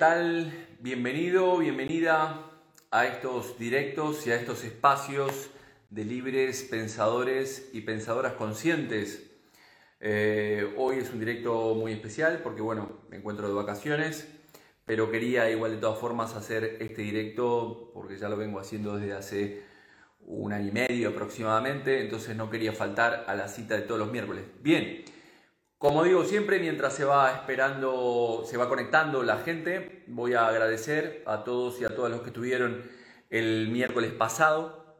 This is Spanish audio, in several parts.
¿qué tal? Bienvenido, bienvenida a estos directos y a estos espacios de libres pensadores y pensadoras conscientes. Eh, hoy es un directo muy especial porque, bueno, me encuentro de vacaciones, pero quería igual de todas formas hacer este directo porque ya lo vengo haciendo desde hace un año y medio aproximadamente, entonces no quería faltar a la cita de todos los miércoles. Bien. Como digo siempre, mientras se va esperando, se va conectando la gente, voy a agradecer a todos y a todas los que estuvieron el miércoles pasado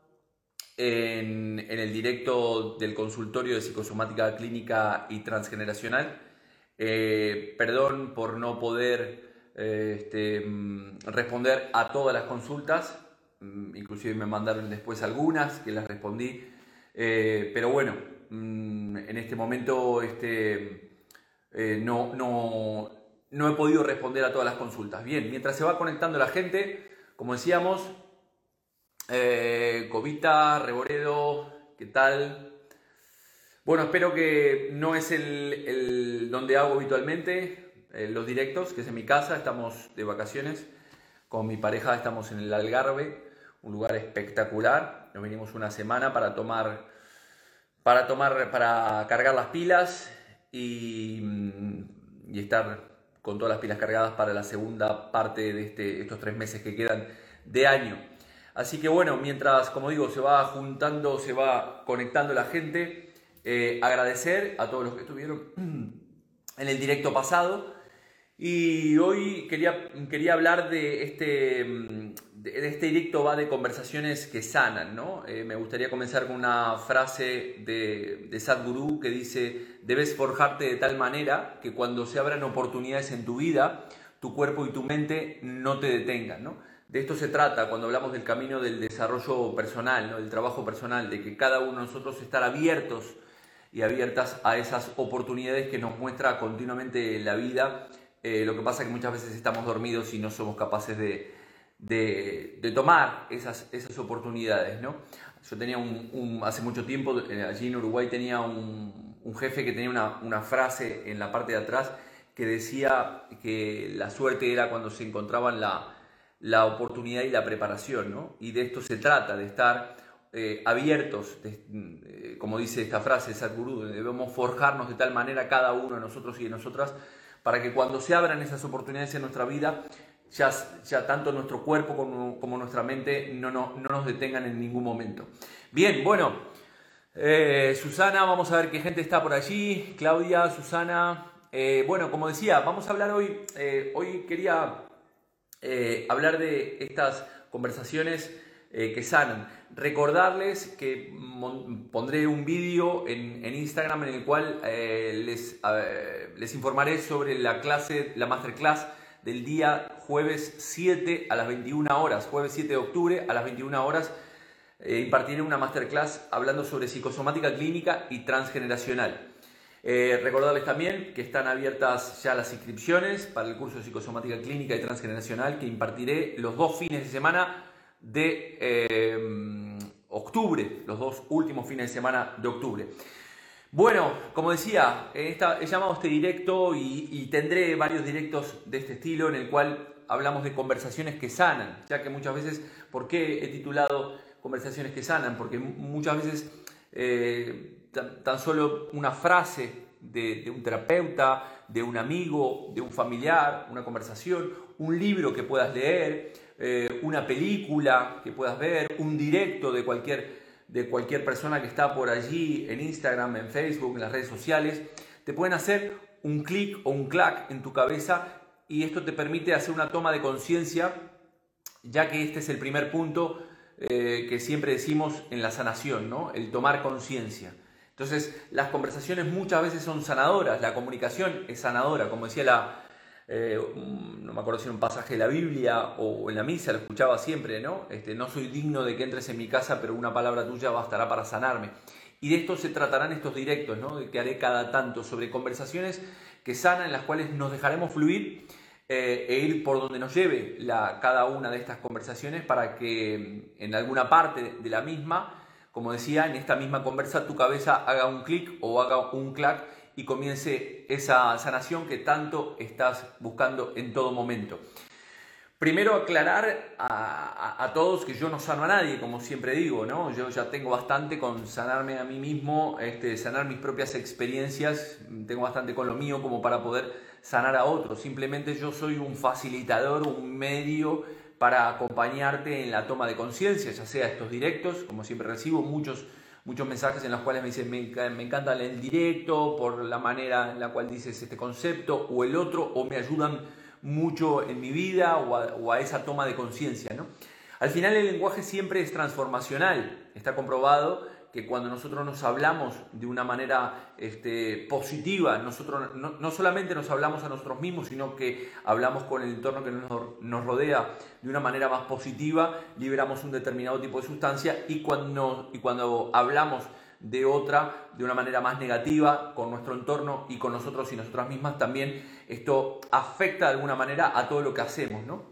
en, el directo del consultorio de psicosomática clínica y transgeneracional. Eh, perdón por no poder eh, este, mm, responder a todas las consultas, mm, inclusive me mandaron después algunas que las respondí, eh, pero bueno, Mm, en este momento este, eh, no, no, no he podido responder a todas las consultas. Bien, mientras se va conectando la gente, como decíamos, eh, Covita, Reboredo, ¿qué tal? Bueno, espero que no es el, donde hago habitualmente eh, los directos, que es en mi casa, estamos de vacaciones con mi pareja, estamos en el Algarve, un lugar espectacular, nos venimos una semana para tomar para tomar, para cargar las pilas y, mm, y, estar con todas las pilas cargadas para la segunda parte de este, estos tres meses que quedan de año. Así que bueno, mientras, como digo, se va juntando, se va conectando la gente, eh, agradecer a todos los que estuvieron en el directo pasado. Y hoy quería, quería hablar de este, mm, este directo va de conversaciones que sanan, ¿no? Eh, me gustaría comenzar con una frase de, de Sadhguru que dice, debes forjarte de tal manera que cuando se abran oportunidades en tu vida, tu cuerpo y tu mente no te detengan, ¿no? De esto se trata cuando hablamos del camino del desarrollo personal, ¿no? del trabajo personal, de que cada uno de nosotros estar abiertos y abiertas a esas oportunidades que nos muestra continuamente la vida. Eh, lo que pasa es que muchas veces estamos dormidos y no somos capaces de, de, tomar esas, esas oportunidades, ¿no? Yo tenía un, hace mucho tiempo, eh, allí en Uruguay tenía un, un jefe que tenía una, una, frase en la parte de atrás que decía que la suerte era cuando se encontraban la, la oportunidad y la preparación, ¿no? Y de esto se trata, de estar eh, abiertos, eh, como dice esta frase de Sadhguru, debemos forjarnos de tal manera cada uno de nosotros y de nosotras para que cuando se abran esas oportunidades en nuestra vida ya, ya tanto nuestro cuerpo como, nuestra mente no, no, nos detengan en ningún momento. Bien, bueno, eh, Susana, vamos a ver qué gente está por allí. Claudia, Susana. Eh, bueno, como decía, vamos a hablar hoy, eh, hoy quería hablar de estas conversaciones que sanan. Recordarles que pondré un vídeo en, Instagram en el cual les, les informaré sobre la clase, la masterclass del día jueves 7 a las 21 horas, jueves 7 de octubre a las 21 horas, eh, impartiré una masterclass hablando sobre psicosomática clínica y transgeneracional. Eh, recordarles también que están abiertas ya las inscripciones para el curso de psicosomática clínica y transgeneracional que impartiré los dos fines de semana de eh, octubre, los dos últimos fines de semana de octubre. Bueno, como decía, he llamado este directo y, tendré varios directos de este estilo en el cual hablamos de conversaciones que sanan, ya que muchas veces, ¿por qué he titulado conversaciones que sanan? Porque muchas veces eh, tan, solo una frase de, un terapeuta, de un amigo, de un familiar, una conversación, un libro que puedas leer, eh, una película que puedas ver, un directo de cualquier de cualquier persona que está por allí en Instagram, en Facebook, en las redes sociales, te pueden hacer un clic o un clac en tu cabeza y esto te permite hacer una toma de conciencia, ya que este es el primer punto eh, que siempre decimos en la sanación, ¿no? el tomar conciencia. Entonces, las conversaciones muchas veces son sanadoras, la comunicación es sanadora, como decía la, eh, no me acuerdo si en un pasaje de la Biblia o en la misa, lo escuchaba siempre, ¿no? Este, no soy digno de que entres en mi casa, pero una palabra tuya bastará para sanarme. Y de esto se tratarán estos directos, ¿no? Que haré cada tanto sobre conversaciones que sanan, en las cuales nos dejaremos fluir eh, e ir por donde nos lleve la, cada una de estas conversaciones para que en alguna parte de la misma, como decía, en esta misma conversa tu cabeza haga un clic o haga un clac y comience esa sanación que tanto estás buscando en todo momento. Primero aclarar a, todos que yo no sano a nadie, como siempre digo, ¿no? Yo ya tengo bastante con sanarme a mí mismo, este, sanar mis propias experiencias, tengo bastante con lo mío como para poder sanar a otros. Simplemente yo soy un facilitador, un medio para acompañarte en la toma de conciencia, ya sea estos directos, como siempre recibo muchos muchos mensajes en los cuales me dicen me, me encanta el directo por la manera en la cual dices este concepto o el otro o me ayudan mucho en mi vida o a, esa toma de conciencia. ¿no? Al final el lenguaje siempre es transformacional, está comprobado que cuando nosotros nos hablamos de una manera este, positiva, nosotros no, solamente nos hablamos a nosotros mismos, sino que hablamos con el entorno que nos, nos, rodea de una manera más positiva, liberamos un determinado tipo de sustancia y cuando, y cuando hablamos de otra de una manera más negativa con nuestro entorno y con nosotros y nosotras mismas, también esto afecta de alguna manera a todo lo que hacemos. ¿no?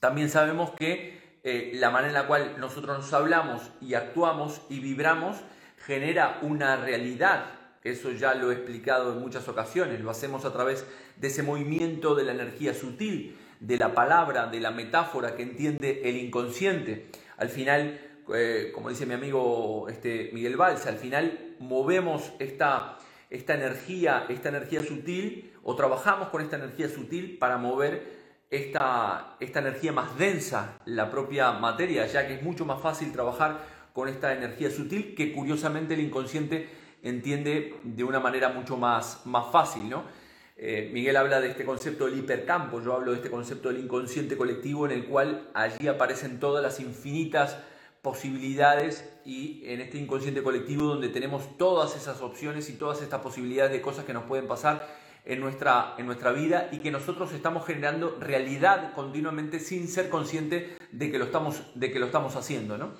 También sabemos que eh, la manera en la cual nosotros nos hablamos y actuamos y vibramos genera una realidad. Eso ya lo he explicado en muchas ocasiones. Lo hacemos a través de ese movimiento de la energía sutil, de la palabra, de la metáfora que entiende el inconsciente. Al final, eh, como dice mi amigo este, Miguel Valls, al final movemos esta, esta energía, esta energía sutil, o trabajamos con esta energía sutil para mover esta, esta energía más densa, la propia materia, ya que es mucho más fácil trabajar con esta energía sutil que curiosamente el inconsciente entiende de una manera mucho más, más fácil, ¿no? Eh, Miguel habla de este concepto del hipercampo, yo hablo de este concepto del inconsciente colectivo en el cual allí aparecen todas las infinitas posibilidades y en este inconsciente colectivo donde tenemos todas esas opciones y todas estas posibilidades de cosas que nos pueden pasar en nuestra, en nuestra vida y que nosotros estamos generando realidad continuamente sin ser conscientes de que lo estamos, de que lo estamos haciendo. ¿no?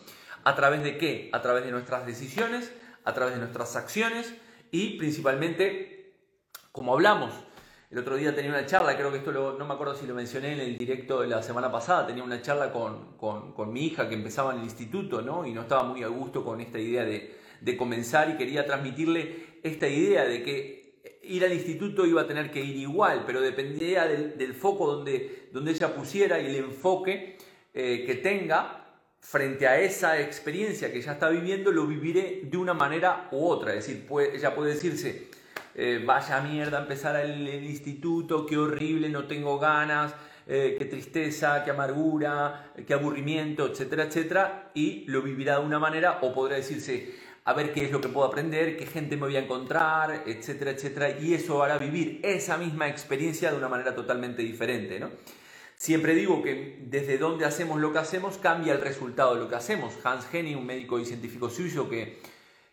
¿A través de qué? A través de nuestras decisiones, a través de nuestras acciones y principalmente, como hablamos, el otro día tenía una charla, creo que esto no me acuerdo si lo mencioné en el directo de la semana pasada, tenía una charla con, con, mi hija que empezaba en el instituto, ¿no? Y no estaba muy a gusto con esta idea de, de comenzar y quería transmitirle esta idea de que ir al instituto iba a tener que ir igual, pero dependía del, foco donde, donde ella pusiera y el enfoque eh, que tenga frente a esa experiencia que ella está viviendo, lo viviré de una manera u otra. Es decir, ella puede decirse, eh, vaya mierda empezar el, instituto, qué horrible, no tengo ganas, eh, qué tristeza, qué amargura, qué aburrimiento, etcétera, etcétera, y lo vivirá de una manera o podrá decirse, a ver qué es lo que puedo aprender, qué gente me voy a encontrar, etcétera, etcétera, y eso hará vivir esa misma experiencia de una manera totalmente diferente, ¿no? Siempre digo que desde donde hacemos lo que hacemos cambia el resultado de lo que hacemos. Hans Henning, un médico y científico suizo que,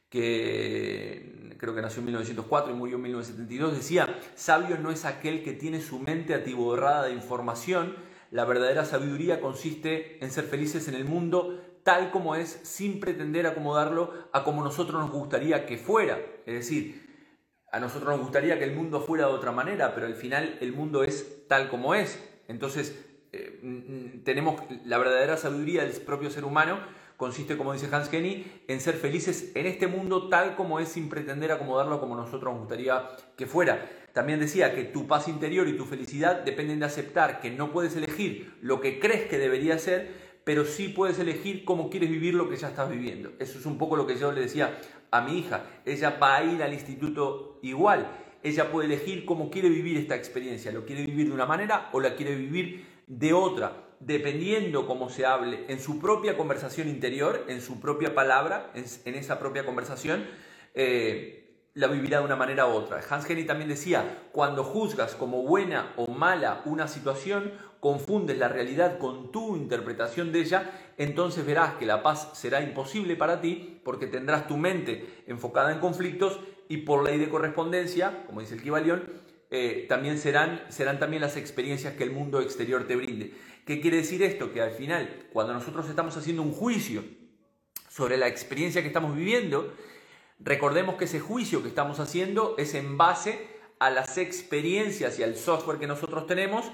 que creo que nació en 1904 y murió en 1972, decía, sabio no es aquel que tiene su mente atiborrada de información, la verdadera sabiduría consiste en ser felices en el mundo tal como es, sin pretender acomodarlo a como nosotros nos gustaría que fuera. Es decir, a nosotros nos gustaría que el mundo fuera de otra manera, pero al final el mundo es tal como es. Entonces, eh, tenemos la verdadera sabiduría del propio ser humano consiste, como dice Hans Kenny, en ser felices en este mundo tal como es sin pretender acomodarlo como nosotros nos gustaría que fuera. También decía que tu paz interior y tu felicidad dependen de aceptar que no puedes elegir lo que crees que debería ser, pero sí puedes elegir cómo quieres vivir lo que ya estás viviendo. Eso es un poco lo que yo le decía a mi hija. Ella va a ir al instituto igual. Ella puede elegir cómo quiere vivir esta experiencia. ¿Lo quiere vivir de una manera o la quiere vivir de otra? dependiendo cómo se hable en su propia conversación interior, en su propia palabra, en, esa propia conversación, eh, la vivirá de una manera u otra. Hans Henry también decía, cuando juzgas como buena o mala una situación, confundes la realidad con tu interpretación de ella, entonces verás que la paz será imposible para ti porque tendrás tu mente enfocada en conflictos y por ley de correspondencia, como dice el Kibalión, eh, también serán, serán también las experiencias que el mundo exterior te brinde. ¿Qué quiere decir esto? Que al final, cuando nosotros estamos haciendo un juicio sobre la experiencia que estamos viviendo, recordemos que ese juicio que estamos haciendo es en base a las experiencias y al software que nosotros tenemos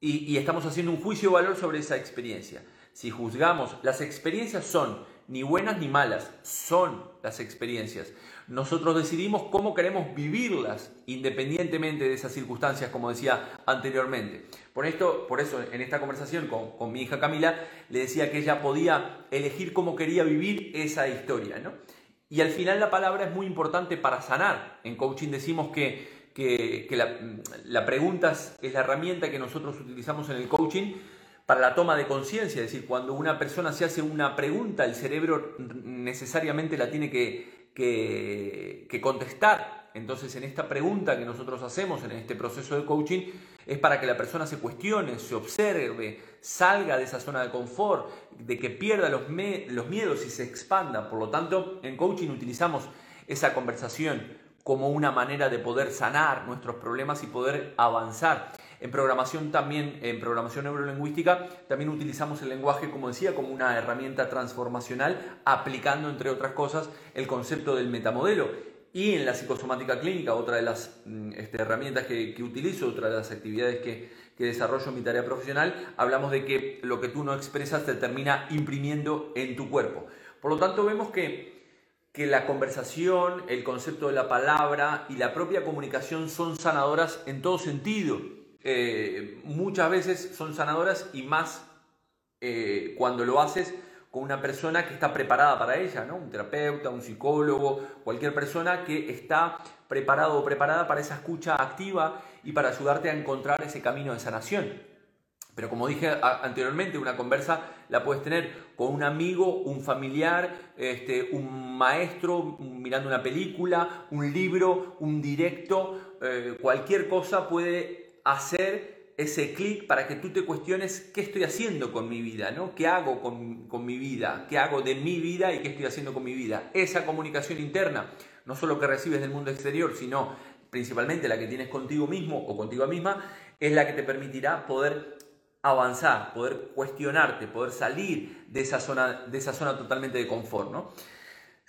y, estamos haciendo un juicio de valor sobre esa experiencia. Si juzgamos, las experiencias son ni buenas ni malas, son las experiencias. Nosotros decidimos cómo queremos vivirlas independientemente de esas circunstancias, como decía anteriormente. Por, esto, por eso, en esta conversación con, con mi hija Camila, le decía que ella podía elegir cómo quería vivir esa historia. ¿no? Y al final la palabra es muy importante para sanar. En coaching decimos que, que, la, pregunta es la herramienta que nosotros utilizamos en el coaching para la toma de conciencia, es decir, cuando una persona se hace una pregunta, el cerebro necesariamente la tiene que, que, contestar. Entonces, en esta pregunta que nosotros hacemos en este proceso de coaching, es para que la persona se cuestione, se observe, salga de esa zona de confort, de que pierda los, miedos y se expanda. Por lo tanto, en coaching utilizamos esa conversación como una manera de poder sanar nuestros problemas y poder avanzar. En programación también, en programación neurolingüística, también utilizamos el lenguaje, como decía, como una herramienta transformacional, aplicando, entre otras cosas, el concepto del metamodelo. Y en la psicosomática clínica, otra de las mm, este, herramientas que, utilizo, otra de las actividades que, desarrollo en mi tarea profesional, hablamos de que lo que tú no expresas te termina imprimiendo en tu cuerpo. Por lo tanto, vemos que, que la conversación, el concepto de la palabra y la propia comunicación son sanadoras en todo sentido. Eh, muchas veces son sanadoras y más eh, cuando lo haces con una persona que está preparada para ella, ¿no? un terapeuta, un psicólogo, cualquier persona que está preparado o preparada para esa escucha activa y para ayudarte a encontrar ese camino de sanación. Pero como dije anteriormente, una conversa la puedes tener con un amigo, un familiar, este, un maestro, mirando una película, un libro, un directo, eh, cualquier cosa puede hacer ese clic para que tú te cuestiones qué estoy haciendo con mi vida, ¿no? ¿Qué hago con, mi vida? ¿Qué hago de mi vida y qué estoy haciendo con mi vida? Esa comunicación interna, no solo que recibes del mundo exterior, sino principalmente la que tienes contigo mismo o contigo misma, es la que te permitirá poder avanzar, poder cuestionarte, poder salir de esa zona, de esa zona totalmente de confort, ¿no?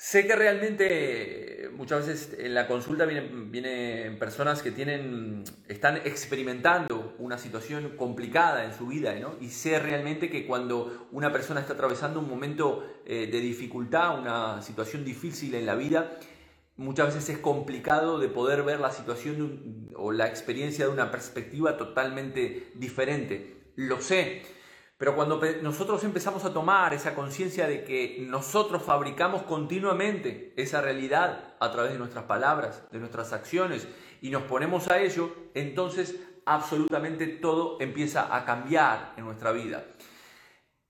Sé que realmente muchas veces en la consulta vienen, vienen, personas que tienen, están experimentando una situación complicada en su vida, ¿no? Y sé realmente que cuando una persona está atravesando un momento eh, de dificultad, una situación difícil en la vida, muchas veces es complicado de poder ver la situación o la experiencia de una perspectiva totalmente diferente. Lo sé. Pero cuando nosotros empezamos a tomar esa conciencia de que nosotros fabricamos continuamente esa realidad a través de nuestras palabras, de nuestras acciones, y nos ponemos a ello, entonces absolutamente todo empieza a cambiar en nuestra vida.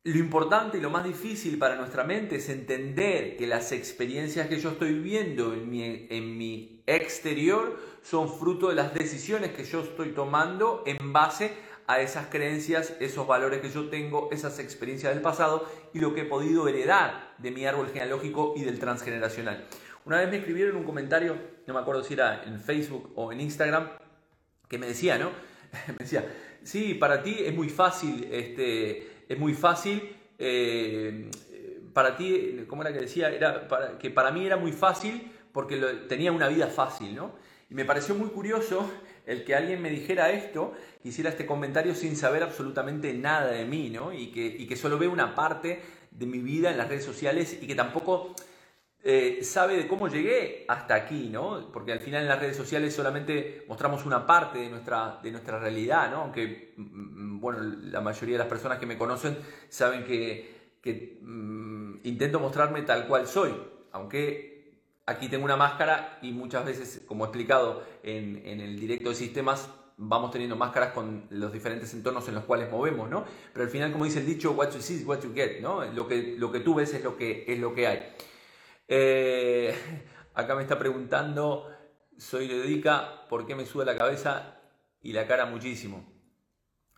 Lo importante y lo más difícil para nuestra mente es entender que las experiencias que yo estoy viviendo en mi, exterior son fruto de las decisiones que yo estoy tomando en base a esas creencias, esos valores que yo tengo, esas experiencias del pasado y lo que he podido heredar de mi árbol genealógico y del transgeneracional. Una vez me escribieron un comentario, no me acuerdo si era en Facebook o en Instagram, que me decía, ¿no? me decía, sí, para ti es muy fácil, este, es muy fácil, eh, para ti, ¿cómo era que decía? Era que para mí era muy fácil porque tenía una vida fácil, ¿no? Y me pareció muy curioso el que alguien me dijera esto, hiciera este comentario sin saber absolutamente nada de mí, ¿no? Y que, solo ve una parte de mi vida en las redes sociales y que tampoco eh, sabe de cómo llegué hasta aquí, ¿no? Porque al final en las redes sociales solamente mostramos una parte de nuestra, de nuestra realidad, ¿no? Aunque, mm, bueno, la mayoría de las personas que me conocen saben que, que mm, intento mostrarme tal cual soy, aunque Aquí tengo una máscara y muchas veces, como he explicado en, el directo de sistemas, vamos teniendo máscaras con los diferentes entornos en los cuales movemos, ¿no? Pero al final, como dice el dicho, what you see is what you get, ¿no? Lo que, lo que tú ves es lo que, es lo que hay. Eh, acá me está preguntando, soy dedica, ¿por qué me sube la cabeza y la cara muchísimo?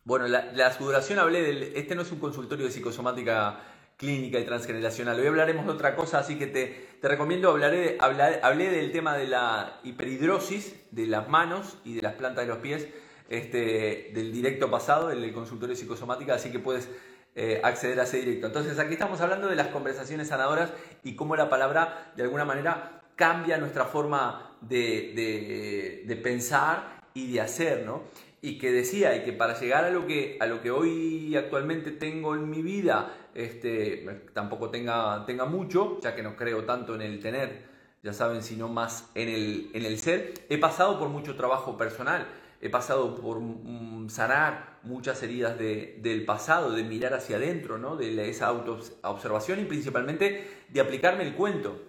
Bueno, la, la sudoración hablé del... Este no es un consultorio de psicosomática clínica y transgeneracional. Hoy hablaremos de otra cosa, así que te, te recomiendo, hablaré, hablé del tema de la hiperhidrosis de las manos y de las plantas de los pies este, del directo pasado, del consultorio psicosomática, así que puedes eh, acceder a ese directo. Entonces aquí estamos hablando de las conversaciones sanadoras y cómo la palabra de alguna manera cambia nuestra forma de, de, de pensar y de hacer, ¿no? Y que decía y que para llegar a lo que, a lo que hoy actualmente tengo en mi vida, este, tampoco tenga, tenga mucho, ya que no creo tanto en el tener, ya saben, sino más en el, en el ser, he pasado por mucho trabajo personal, he pasado por mm, sanar muchas heridas del pasado, de mirar hacia adentro, ¿no? de esa autoobservación y principalmente de aplicarme el cuento.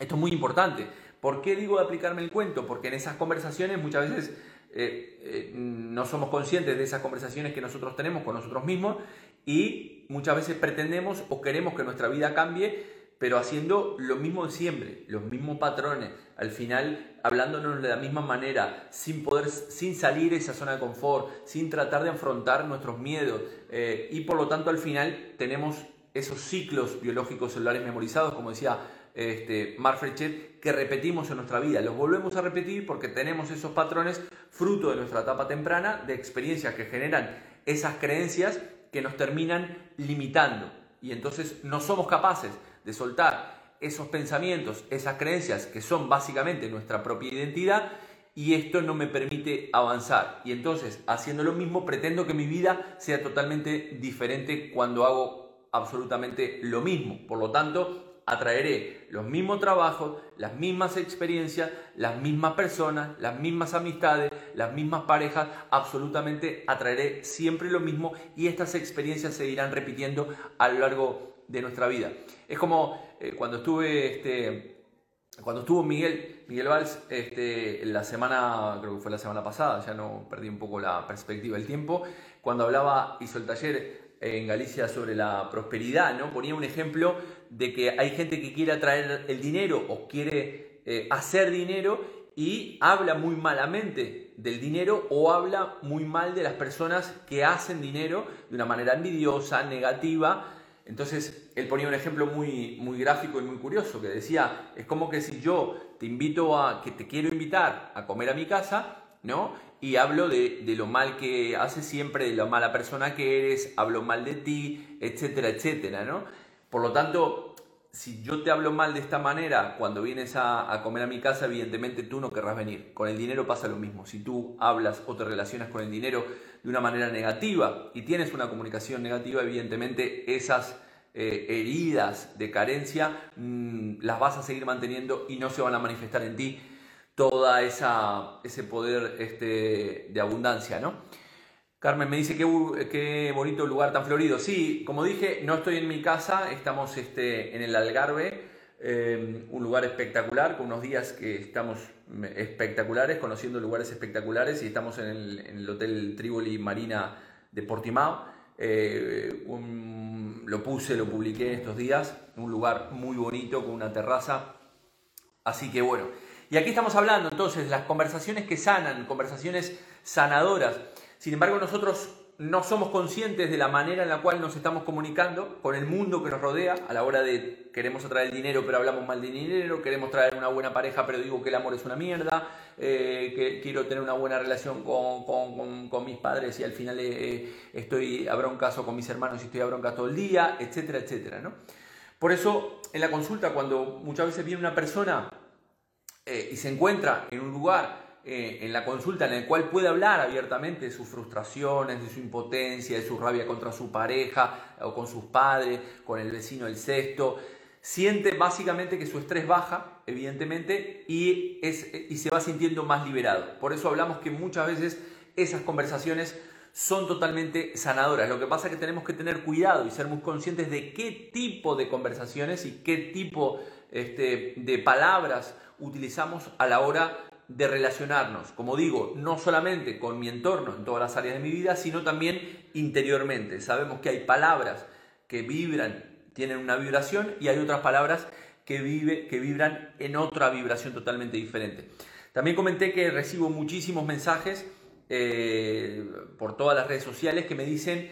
Esto es muy importante. ¿Por qué digo de aplicarme el cuento? Porque en esas conversaciones muchas veces eh, eh, no somos conscientes de esas conversaciones que nosotros tenemos con nosotros mismos y muchas veces pretendemos o queremos que nuestra vida cambie pero haciendo lo mismo de siempre, los mismos patrones, al final hablándonos de la misma manera, sin poder, sin salir de esa zona de confort, sin tratar de afrontar nuestros miedos eh, y por lo tanto al final tenemos esos ciclos biológicos celulares memorizados, como decía este, que repetimos en nuestra vida. Los volvemos a repetir porque tenemos esos patrones fruto de nuestra etapa temprana, de experiencias que generan esas creencias que nos terminan limitando y entonces no somos capaces de soltar esos pensamientos, esas creencias que son básicamente nuestra propia identidad y esto no me permite avanzar. Y entonces, haciendo lo mismo, pretendo que mi vida sea totalmente diferente cuando hago absolutamente lo mismo. Por lo tanto, atraeré los mismos trabajos, las mismas experiencias, las mismas personas, las mismas amistades, las mismas parejas, absolutamente atraeré siempre lo mismo y estas experiencias se irán repitiendo a lo largo de nuestra vida. Es como eh, cuando estuve, este, cuando estuvo Miguel, Miguel Valls, este, la semana, creo que fue la semana pasada, ya no perdí un poco la perspectiva del tiempo, cuando hablaba, hizo el taller en Galicia sobre la prosperidad, ¿no? Ponía un ejemplo de que hay gente que quiere atraer el dinero o quiere eh, hacer dinero y habla muy malamente del dinero o habla muy mal de las personas que hacen dinero de una manera envidiosa, negativa, entonces, él ponía un ejemplo muy, muy gráfico y muy curioso, que decía, es como que si yo te invito a, que te quiero invitar a comer a mi casa, ¿no? Y hablo de, lo mal que haces siempre, de la mala persona que eres, hablo mal de ti, etcétera, etcétera, ¿no? Por lo tanto, si yo te hablo mal de esta manera, cuando vienes a, comer a mi casa, evidentemente tú no querrás venir. Con el dinero pasa lo mismo. Si tú hablas o te relacionas con el dinero de una manera negativa y tienes una comunicación negativa, evidentemente esas eh, heridas de carencia mm, las vas a seguir manteniendo y no se van a manifestar en ti toda esa ese poder este, de abundancia, ¿no? Carmen me dice qué, qué bonito lugar tan florido. Sí, como dije, no estoy en mi casa, estamos este, en el Algarve, eh, un lugar espectacular, con unos días que estamos espectaculares, conociendo lugares espectaculares y estamos en el, Hotel Trívoli Marina de Portimao. Eh, lo puse, lo publiqué estos días, un lugar muy bonito con una terraza. Así que bueno, y aquí estamos hablando entonces las conversaciones que sanan, conversaciones sanadoras. Sin embargo, nosotros no somos conscientes de la manera en la cual nos estamos comunicando con el mundo que nos rodea a la hora de queremos atraer dinero pero hablamos mal de dinero, queremos traer una buena pareja pero digo que el amor es una mierda, eh, que quiero tener una buena relación con, mis padres y al final eh, estoy a broncazo con mis hermanos y estoy a bronca todo el día, etcétera, etcétera. ¿no? Por eso en la consulta cuando muchas veces viene una persona eh, y se encuentra en un lugar eh, en la consulta en el cual puede hablar abiertamente de sus frustraciones, de su impotencia, de su rabia contra su pareja o con sus padres, con el vecino del sexto. Siente básicamente que su estrés baja, evidentemente, y, es, y se va sintiendo más liberado. Por eso hablamos que muchas veces esas conversaciones son totalmente sanadoras. Lo que pasa es que tenemos que tener cuidado y ser muy conscientes de qué tipo de conversaciones y qué tipo este, de palabras utilizamos a la hora de relacionarnos, como digo, no solamente con mi entorno en todas las áreas de mi vida, sino también interiormente. Sabemos que hay palabras que vibran, tienen una vibración y hay otras palabras que, vive, que vibran en otra vibración totalmente diferente. También comenté que recibo muchísimos mensajes eh, por todas las redes sociales que me dicen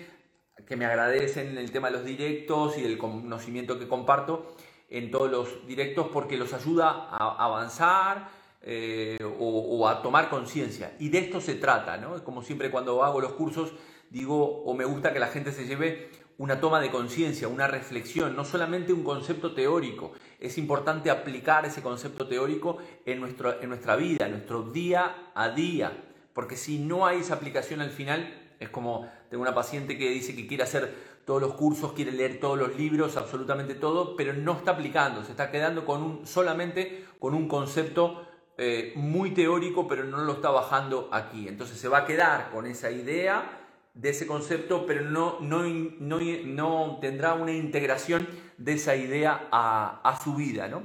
que me agradecen el tema de los directos y el conocimiento que comparto en todos los directos porque los ayuda a avanzar, eh, o, a tomar conciencia. Y de esto se trata, ¿no? Como siempre cuando hago los cursos digo o me gusta que la gente se lleve una toma de conciencia, una reflexión, no solamente un concepto teórico. Es importante aplicar ese concepto teórico en, nuestro, en nuestra vida, en nuestro día a día. Porque si no hay esa aplicación al final, es como tengo una paciente que dice que quiere hacer todos los cursos, quiere leer todos los libros, absolutamente todo, pero no está aplicando, se está quedando con un, solamente con un concepto eh, muy teórico, pero no lo está bajando aquí. Entonces se va a quedar con esa idea de ese concepto, pero no, no, no, tendrá una integración de esa idea a, su vida. ¿no?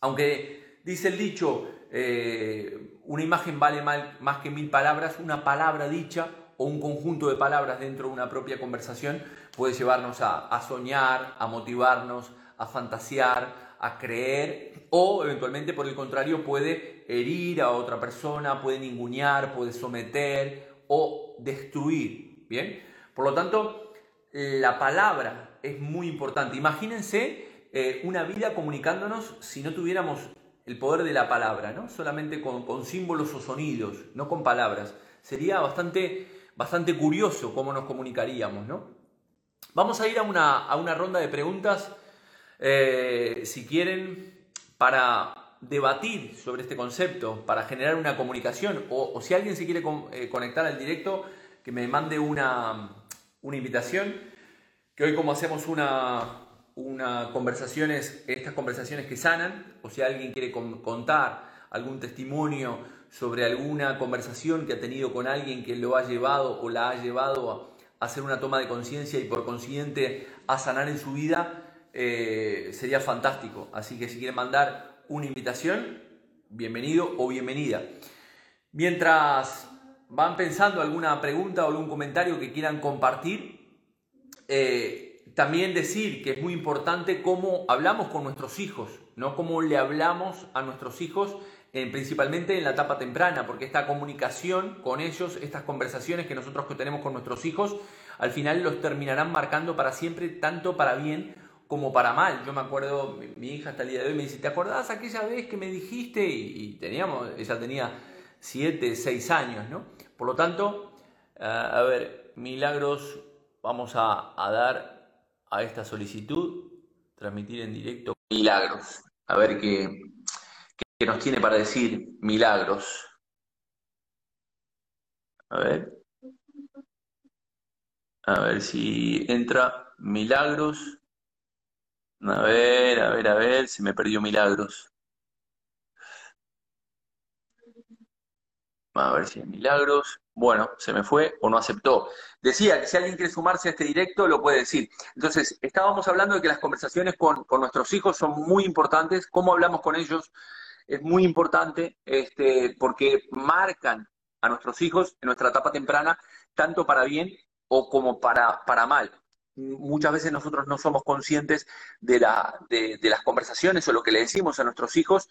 Aunque dice el dicho, eh, una imagen vale más que mil palabras, una palabra dicha o un conjunto de palabras dentro de una propia conversación puede llevarnos a, a soñar, a motivarnos, a fantasear, a creer o eventualmente por el contrario puede herir a otra persona, puede ningunear, puede someter o destruir. Bien, por lo tanto, la palabra es muy importante. Imagínense eh, una vida comunicándonos si no tuviéramos el poder de la palabra, ¿no? solamente con, con símbolos o sonidos, no con palabras. Sería bastante, bastante curioso cómo nos comunicaríamos. ¿no? Vamos a ir a una, a una ronda de preguntas eh, si quieren, para debatir sobre este concepto, para generar una comunicación, o, si alguien se quiere eh, conectar al directo, que me mande una, una invitación, que hoy como hacemos una, una conversaciones, estas conversaciones que sanan, o si alguien quiere contar algún testimonio sobre alguna conversación que ha tenido con alguien que lo ha llevado o la ha llevado a hacer una toma de conciencia y por consiguiente a sanar en su vida, eh, sería fantástico. Así que si quieren mandar una invitación, bienvenido o bienvenida. Mientras van pensando alguna pregunta o algún comentario que quieran compartir, eh, también decir que es muy importante cómo hablamos con nuestros hijos, no cómo le hablamos a nuestros hijos, principalmente en la etapa temprana, porque esta comunicación con ellos, estas conversaciones que nosotros tenemos con nuestros hijos, al final los terminarán marcando para siempre, tanto para bien como para mal. Yo me acuerdo, mi, hija hasta el día de hoy me dice, ¿te acordás aquella vez que me dijiste? Y, teníamos, ella tenía 7, 6 años, ¿no? Por lo tanto, eh, a ver, milagros, vamos a, dar a esta solicitud, transmitir en directo milagros. A ver qué, qué nos tiene para decir milagros. A ver. A ver si entra milagros. A ver, a ver, a ver, se me perdió Milagros. A ver si hay Milagros. Bueno, se me fue o no aceptó. Decía que si alguien quiere sumarse a este directo, lo puede decir. Entonces, estábamos hablando de que las conversaciones con, nuestros hijos son muy importantes. Cómo hablamos con ellos es muy importante este, porque marcan a nuestros hijos en nuestra etapa temprana, tanto para bien o como para, para mal muchas veces nosotros no somos conscientes de, la, de, las conversaciones o lo que le decimos a nuestros hijos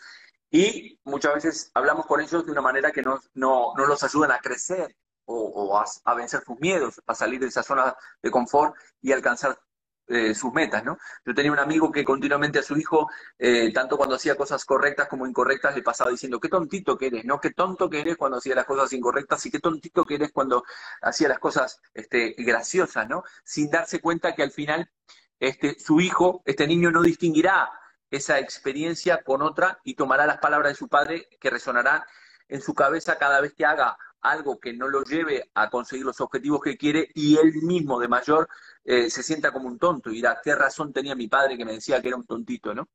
y muchas veces hablamos con ellos de una manera que no, no, no los ayudan a crecer o, a, vencer sus miedos, a salir de esa zona de confort y alcanzar eh, sus metas, ¿no? Yo tenía un amigo que continuamente a su hijo, eh, tanto cuando hacía cosas correctas como incorrectas, le pasaba diciendo, qué tontito que eres, ¿no? Qué tonto que eres cuando hacía las cosas incorrectas y qué tontito que eres cuando hacía las cosas este, graciosas, ¿no? Sin darse cuenta que al final este, su hijo, este niño no distinguirá esa experiencia con otra y tomará las palabras de su padre que resonarán en su cabeza cada vez que haga algo que no lo lleve a conseguir los objetivos que quiere y él mismo de mayor eh, se sienta como un tonto y dirá, ¿qué razón tenía mi padre que me decía que era un tontito, ¿no?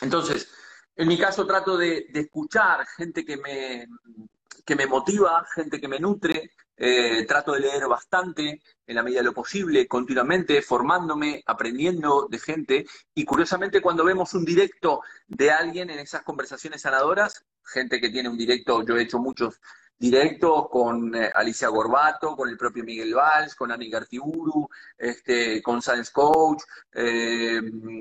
Entonces, en mi caso trato de, escuchar gente que me, que me motiva, gente que me nutre, eh, trato de leer bastante en la medida de lo posible, continuamente formándome, aprendiendo de gente y curiosamente cuando vemos un directo de alguien en esas conversaciones sanadoras, gente que tiene un directo, yo he hecho muchos directo con eh, Alicia Gorbato, con el propio Miguel Valls, con Ani Gartiburu, este, con Science Coach, eh,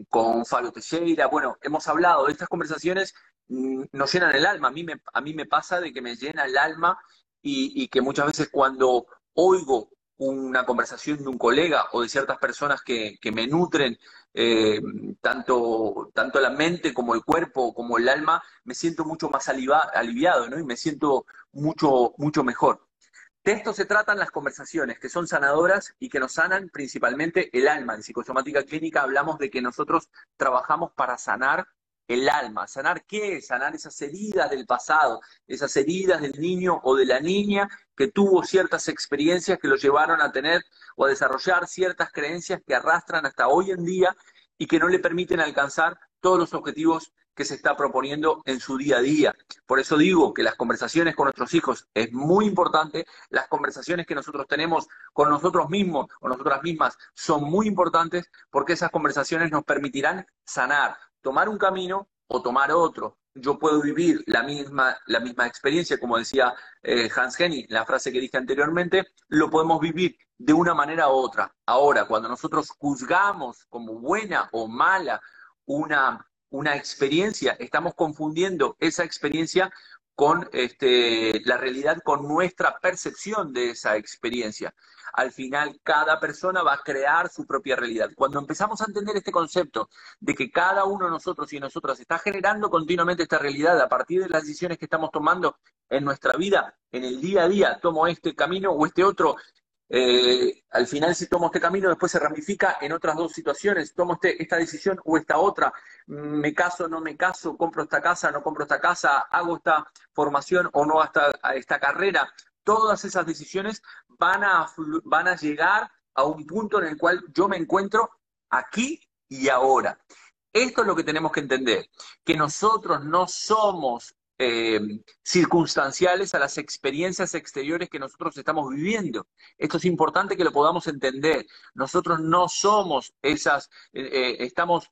con Fabio Teixeira. Bueno, hemos hablado de estas conversaciones, mm, nos llenan el alma. A mí me, a mí me pasa de que me llena el alma y, que muchas veces cuando oigo una conversación de un colega o de ciertas personas que, que me nutren eh, tanto, tanto la mente como el cuerpo, como el alma, me siento mucho más aliviado, ¿no? Y me siento mucho, mucho mejor. De esto se tratan las conversaciones, que son sanadoras y que nos sanan principalmente el alma. En psicosomática clínica hablamos de que nosotros trabajamos para sanar el alma. ¿Sanar qué? Sanar esas heridas del pasado, esas heridas del niño o de la niña que tuvo ciertas experiencias que lo llevaron a tener o a desarrollar ciertas creencias que arrastran hasta hoy en día y que no le permiten alcanzar todos los objetivos que se está proponiendo en su día a día. Por eso digo que las conversaciones con nuestros hijos es muy importante, las conversaciones que nosotros tenemos con nosotros mismos o nosotras mismas son muy importantes porque esas conversaciones nos permitirán sanar, tomar un camino o tomar otro. Yo puedo vivir la misma, la misma experiencia, como decía eh, Hans Henny, la frase que dije anteriormente, lo podemos vivir de una manera u otra. Ahora, cuando nosotros juzgamos como buena o mala una una experiencia, estamos confundiendo esa experiencia con este, la realidad, con nuestra percepción de esa experiencia. Al final, cada persona va a crear su propia realidad. Cuando empezamos a entender este concepto de que cada uno de nosotros y nosotras está generando continuamente esta realidad a partir de las decisiones que estamos tomando en nuestra vida, en el día a día, tomo este camino o este otro, eh, al final si tomo este camino, después se ramifica en otras dos situaciones, tomo este, esta decisión o esta otra, me caso, no me caso, compro esta casa, no compro esta casa, hago esta formación o no hasta esta carrera. Todas esas decisiones van a, van a llegar a un punto en el cual yo me encuentro aquí y ahora. Esto es lo que tenemos que entender, que nosotros no somos eh, circunstanciales a las experiencias exteriores que nosotros estamos viviendo. Esto es importante que lo podamos entender. Nosotros no somos esas, eh, eh, estamos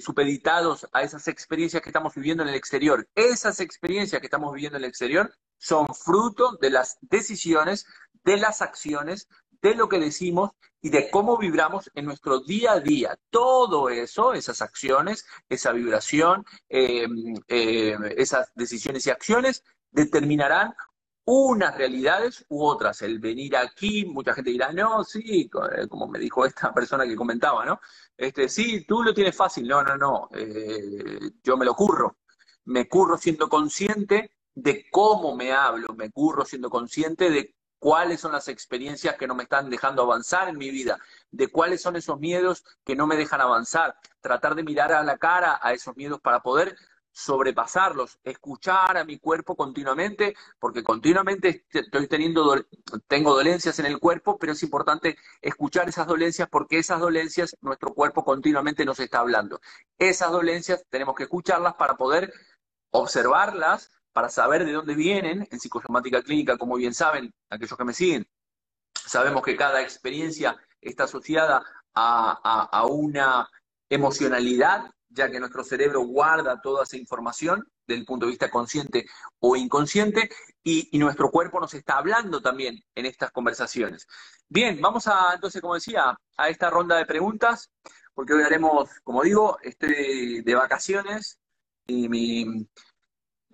supeditados a esas experiencias que estamos viviendo en el exterior. Esas experiencias que estamos viviendo en el exterior son fruto de las decisiones, de las acciones, de lo que decimos y de cómo vibramos en nuestro día a día. Todo eso, esas acciones, esa vibración, em, em, esas decisiones y acciones determinarán unas realidades u otras. El venir aquí, mucha gente dirá, no, sí, eh, como me dijo esta persona que comentaba, ¿no? Este, sí, tú lo tienes fácil. No, no, no, eh, yo me lo curro. Me curro siendo consciente de cómo me hablo, me curro siendo consciente de cuáles son las experiencias que no me están dejando avanzar en mi vida, de cuáles son esos miedos que no me dejan avanzar, tratar de mirar a la cara a esos miedos para poder sobrepasarlos, escuchar a mi cuerpo continuamente, porque continuamente estoy teniendo, tengo dolencias en el cuerpo, pero es importante escuchar esas dolencias porque esas dolencias nuestro cuerpo continuamente nos está hablando. Esas dolencias tenemos que escucharlas para poder observarlas para saber de dónde vienen en psicosomática clínica, como bien saben aquellos que me siguen. Sabemos que cada experiencia está asociada a, una emocionalidad, ya que nuestro cerebro guarda toda esa información desde el punto de vista consciente o inconsciente, y, y, nuestro cuerpo nos está hablando también en estas conversaciones. Bien, vamos a, entonces, como decía, a esta ronda de preguntas, porque hoy haremos, como digo, estoy de vacaciones y mi,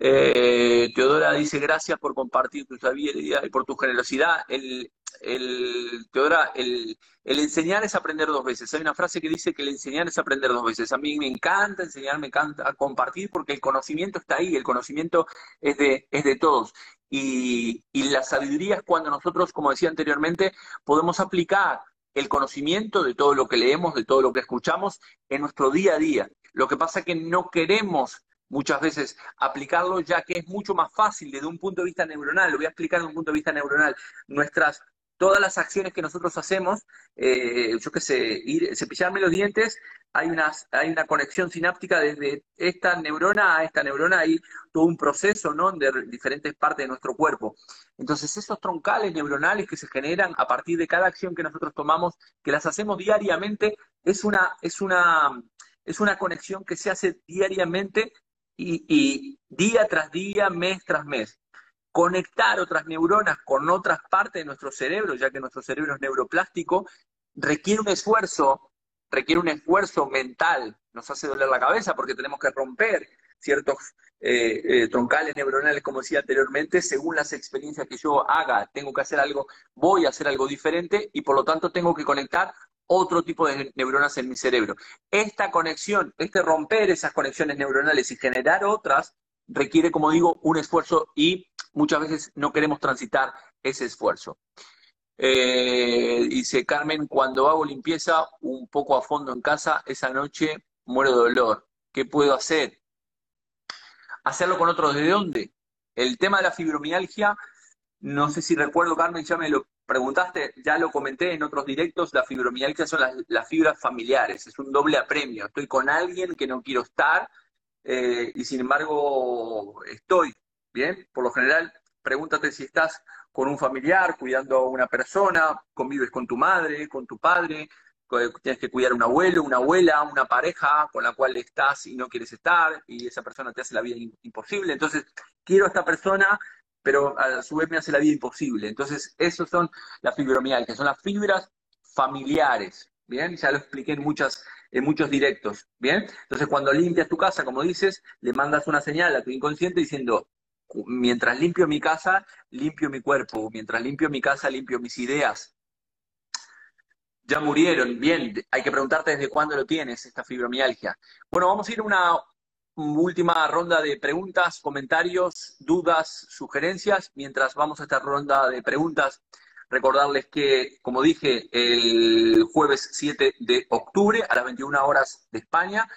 eh, Teodora dice gracias por compartir tu sabiduría y por tu generosidad. El, Teodora, el, enseñar es aprender dos veces. Hay una frase que dice que el enseñar es aprender dos veces. A mí me encanta enseñar, me encanta compartir porque el conocimiento está ahí, el conocimiento es de, todos. Y, y la sabiduría es cuando nosotros, como decía anteriormente, podemos aplicar el conocimiento de todo lo que leemos, de todo lo que escuchamos en nuestro día a día. Lo que pasa es que no queremos muchas veces aplicarlo, ya que es mucho más fácil desde un punto de vista neuronal. Lo voy a explicar desde un punto de vista neuronal. Nuestras, todas las acciones que nosotros hacemos, eh, yo qué sé, ir, cepillarme los dientes, hay una, hay una conexión sináptica desde esta neurona a esta neurona, hay todo un proceso, ¿no? De diferentes partes de nuestro cuerpo. Entonces, esos troncales neuronales que se generan a partir de cada acción que nosotros tomamos, que las hacemos diariamente, es una, es una, es una conexión que se hace diariamente y, día tras día, mes tras mes. Conectar otras neuronas con otras partes de nuestro cerebro, ya que nuestro cerebro es neuroplástico, requiere un esfuerzo, requiere un esfuerzo mental, nos hace doler la cabeza porque tenemos que romper ciertos eh, eh, troncales neuronales, como decía anteriormente, según las experiencias que yo haga, tengo que hacer algo, voy a hacer algo diferente y por lo tanto tengo que conectar otro tipo de neuronas en mi cerebro. Esta conexión, este romper esas conexiones neuronales y generar otras, requiere, como digo, un esfuerzo y muchas veces no queremos transitar ese esfuerzo. Eh, dice Carmen, cuando hago limpieza un poco a fondo en casa, esa noche muero de dolor. ¿Qué puedo hacer? hacerlo con otros. ¿De dónde? El tema de la fibromialgia, no sé si recuerdo, Carmen, ya me lo preguntaste, ya lo comenté en otros directos, la fibromialgia son las, fibras familiares, es un doble apremio. Estoy con alguien que no quiero estar eh, y sin embargo estoy, ¿bien? Por lo general, pregúntate si estás con un familiar, cuidando a una persona, convives con tu madre, con tu padre, tienes que cuidar a un abuelo, una abuela, una pareja con la cual estás y no quieres estar, y esa persona te hace la vida imposible. Entonces, quiero a esta persona, pero a su vez me hace la vida imposible. Entonces, esos son las fibromialgias, son las fibras familiares. Bien, ya lo expliqué en, muchas, en muchos directos. Bien, entonces cuando limpias tu casa, como dices, le mandas una señal a tu inconsciente diciendo, mientras limpio mi casa, limpio mi cuerpo, mientras limpio mi casa, limpio mis ideas. Ya murieron, bien, hay que preguntarte desde cuándo lo tienes, esta fibromialgia. Bueno, vamos a ir a una última ronda de preguntas, comentarios, dudas, sugerencias. Mientras vamos a esta ronda de preguntas, recordarles que, como dije, el jueves 7 de octubre a las 21 horas de España,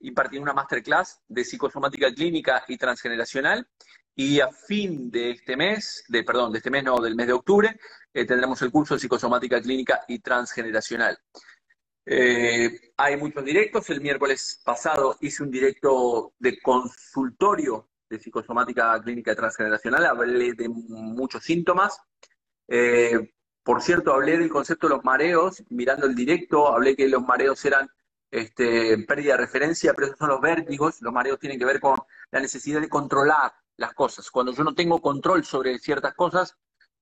impartiré una masterclass de psicosomática clínica y transgeneracional y a fin de este mes, de perdón, de este mes no, del mes de octubre, eh, tendremos el curso de psicosomática clínica y transgeneracional. Eh, hay muchos directos. El miércoles pasado hice un directo de consultorio de psicosomática clínica transgeneracional. Hablé de muchos síntomas. Eh, por cierto, hablé del concepto de los mareos. Mirando el directo, hablé que los mareos eran este, pérdida de referencia, pero esos son los vértigos. Los mareos tienen que ver con la necesidad de controlar las cosas. Cuando yo no tengo control sobre ciertas cosas,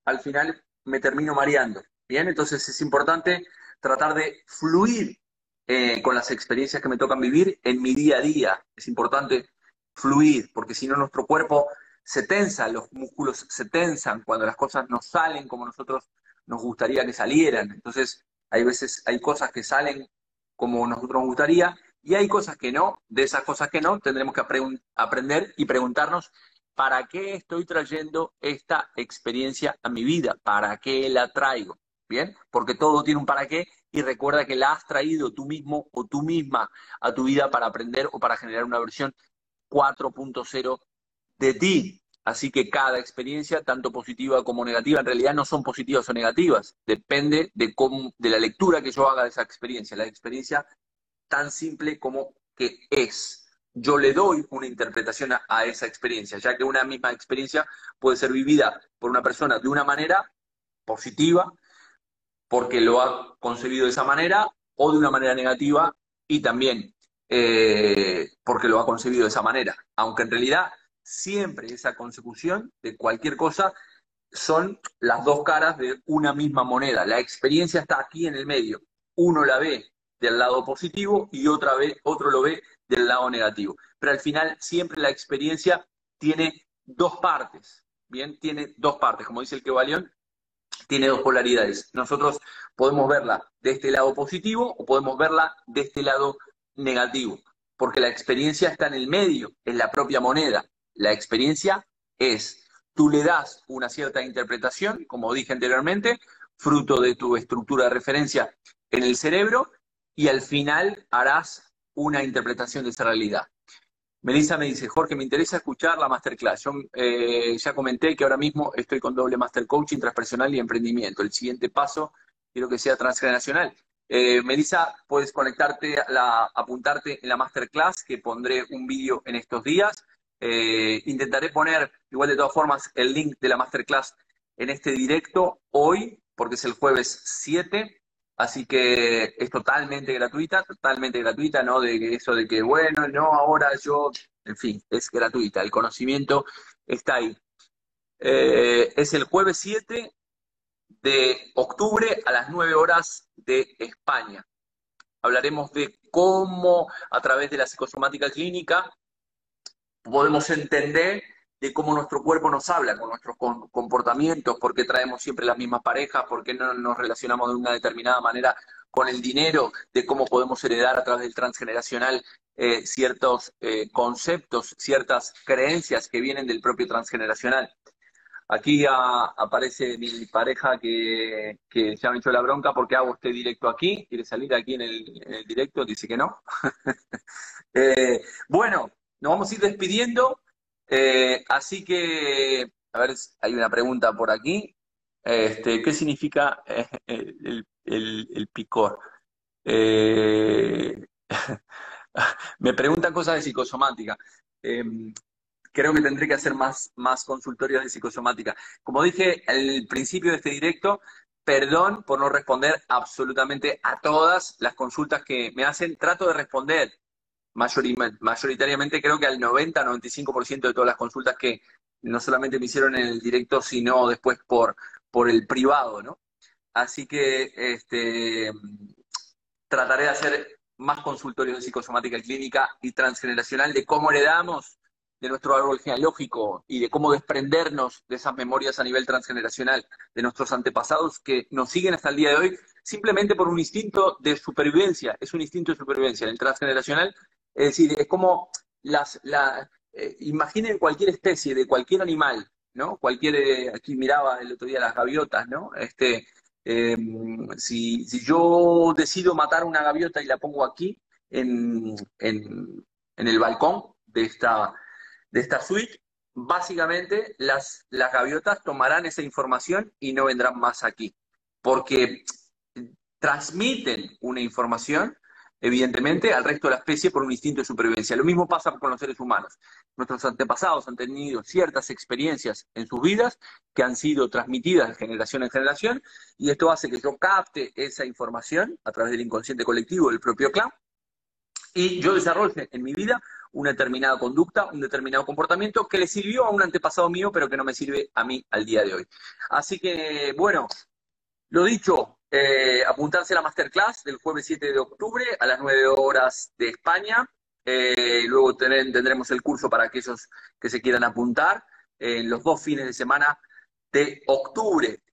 al final me termino mareando. Bien, entonces es importante tratar de fluir eh, con las experiencias que me tocan vivir en mi día a día. Es importante fluir, porque si no nuestro cuerpo se tensa, los músculos se tensan cuando las cosas no salen como nosotros nos gustaría que salieran. Entonces, hay veces, hay cosas que salen como nosotros nos gustaría y hay cosas que no. De esas cosas que no, tendremos que aprender y preguntarnos ¿para qué estoy trayendo esta experiencia a mi vida? ¿Para qué la traigo? Porque todo tiene un para qué y recuerda que la has traído tú mismo o tú misma a tu vida para aprender o para generar una versión 4.0 de ti. Así que cada experiencia, tanto positiva como negativa, en realidad no son positivas o negativas. Depende de, cómo, de la lectura que yo haga de esa experiencia. La experiencia tan simple como que es yo le doy una interpretación a, esa experiencia, ya que una misma experiencia puede ser vivida por una persona de una manera positiva, porque lo ha concebido de esa manera, o de una manera negativa, y también eh, porque lo ha concebido de esa manera. Aunque en realidad siempre esa consecución de cualquier cosa son las dos caras de una misma moneda. La experiencia está aquí en el medio. Uno la ve del lado positivo y otra vez otro lo ve del lado negativo. Pero al final siempre la experiencia tiene dos partes, ¿bien? Tiene dos partes, como dice el Kevalión, tiene dos polaridades. Nosotros podemos verla de este lado positivo o podemos verla de este lado negativo, porque la experiencia está en el medio, en la propia moneda. La experiencia es, tú le das una cierta interpretación, como dije anteriormente, fruto de tu estructura de referencia en el cerebro, y al final harás una interpretación de esa realidad. Melissa me dice, Jorge, me interesa escuchar la masterclass. Yo eh, ya comenté que ahora mismo estoy con doble master coaching transpersonal y emprendimiento. El siguiente paso quiero que sea transgeneracional. Eh, Melissa, puedes conectarte, la, apuntarte en la masterclass, que pondré un vídeo en estos días. Eh, intentaré poner, igual de todas formas, el link de la masterclass en este directo hoy, porque es el jueves 7 Así que es totalmente gratuita, totalmente gratuita, no de eso de que, bueno, no, ahora yo, en fin, es gratuita, el conocimiento está ahí. Eh, es el jueves 7 de octubre a las 9 horas de España. Hablaremos de cómo a través de la psicosomática clínica podemos entender de cómo nuestro cuerpo nos habla con nuestros comportamientos, por qué traemos siempre las mismas parejas, por qué no nos relacionamos de una determinada manera con el dinero, de cómo podemos heredar a través del transgeneracional eh, ciertos eh, conceptos, ciertas creencias que vienen del propio transgeneracional. Aquí aparece mi pareja que, que ya me echó la bronca porque hago este directo aquí. ¿Quiere salir aquí en el, directo? Dice que no. Eh, bueno, nos vamos a ir despidiendo. Eh, así que, a ver, hay una pregunta por aquí. Este, ¿qué significa eh, el, picor? Eh, me preguntan cosas de psicosomática. Em, creo que tendré que hacer más, más consultorios de psicosomática. Como dije al principio de este directo, perdón por no responder absolutamente a todas las consultas que me hacen. Trato de responder mayoritariamente, creo que al 90-95% de todas las consultas que no solamente me hicieron en el directo, sino después por, por el privado, ¿no? Así que este, trataré de hacer más consultorios de psicosomática clínica y transgeneracional de cómo heredamos de nuestro árbol genealógico y de cómo desprendernos de esas memorias a nivel transgeneracional de nuestros antepasados que nos siguen hasta el día de hoy simplemente por un instinto de supervivencia, es un instinto de supervivencia. En el transgeneracional es decir, es como las, la, eh, imaginen cualquier especie de cualquier animal, ¿no? Cualquier, eh, aquí miraba el otro día las gaviotas, ¿no? Este, em, si, si, yo decido matar una gaviota y la pongo aquí en, en, en el balcón de esta, de esta suite, básicamente las, las gaviotas tomarán esa información y no vendrán más aquí, porque transmiten una información evidentemente, al resto de la especie por un instinto de supervivencia. Lo mismo pasa con los seres humanos. Nuestros antepasados han tenido ciertas experiencias en sus vidas que han sido transmitidas de generación en generación y esto hace que yo capte esa información a través del inconsciente colectivo del propio clan y yo desarrolle en mi vida una determinada conducta, un determinado comportamiento que le sirvió a un antepasado mío, pero que no me sirve a mí al día de hoy. Así que, bueno, lo dicho, eh, apuntarse a la masterclass del jueves 7 de octubre a las 9 horas de España. Eh, luego tendremos el curso para aquellos que se quieran apuntar en los dos fines de semana de octubre.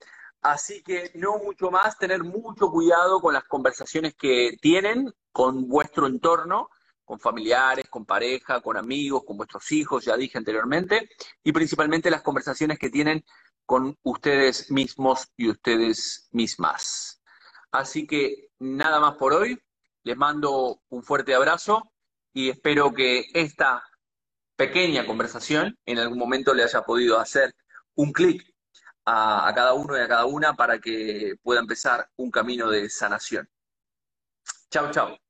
Así que no mucho más, tener mucho cuidado con las conversaciones que tienen con vuestro entorno, con familiares, con pareja, con amigos, con vuestros hijos, ya dije anteriormente, y principalmente las conversaciones que tienen con ustedes mismos y ustedes mismas. Así que nada más por hoy. Les mando un fuerte abrazo y espero que esta pequeña conversación en algún momento le haya podido hacer un clic a, a, cada uno y a cada una para que pueda empezar un camino de sanación. Chao, chao.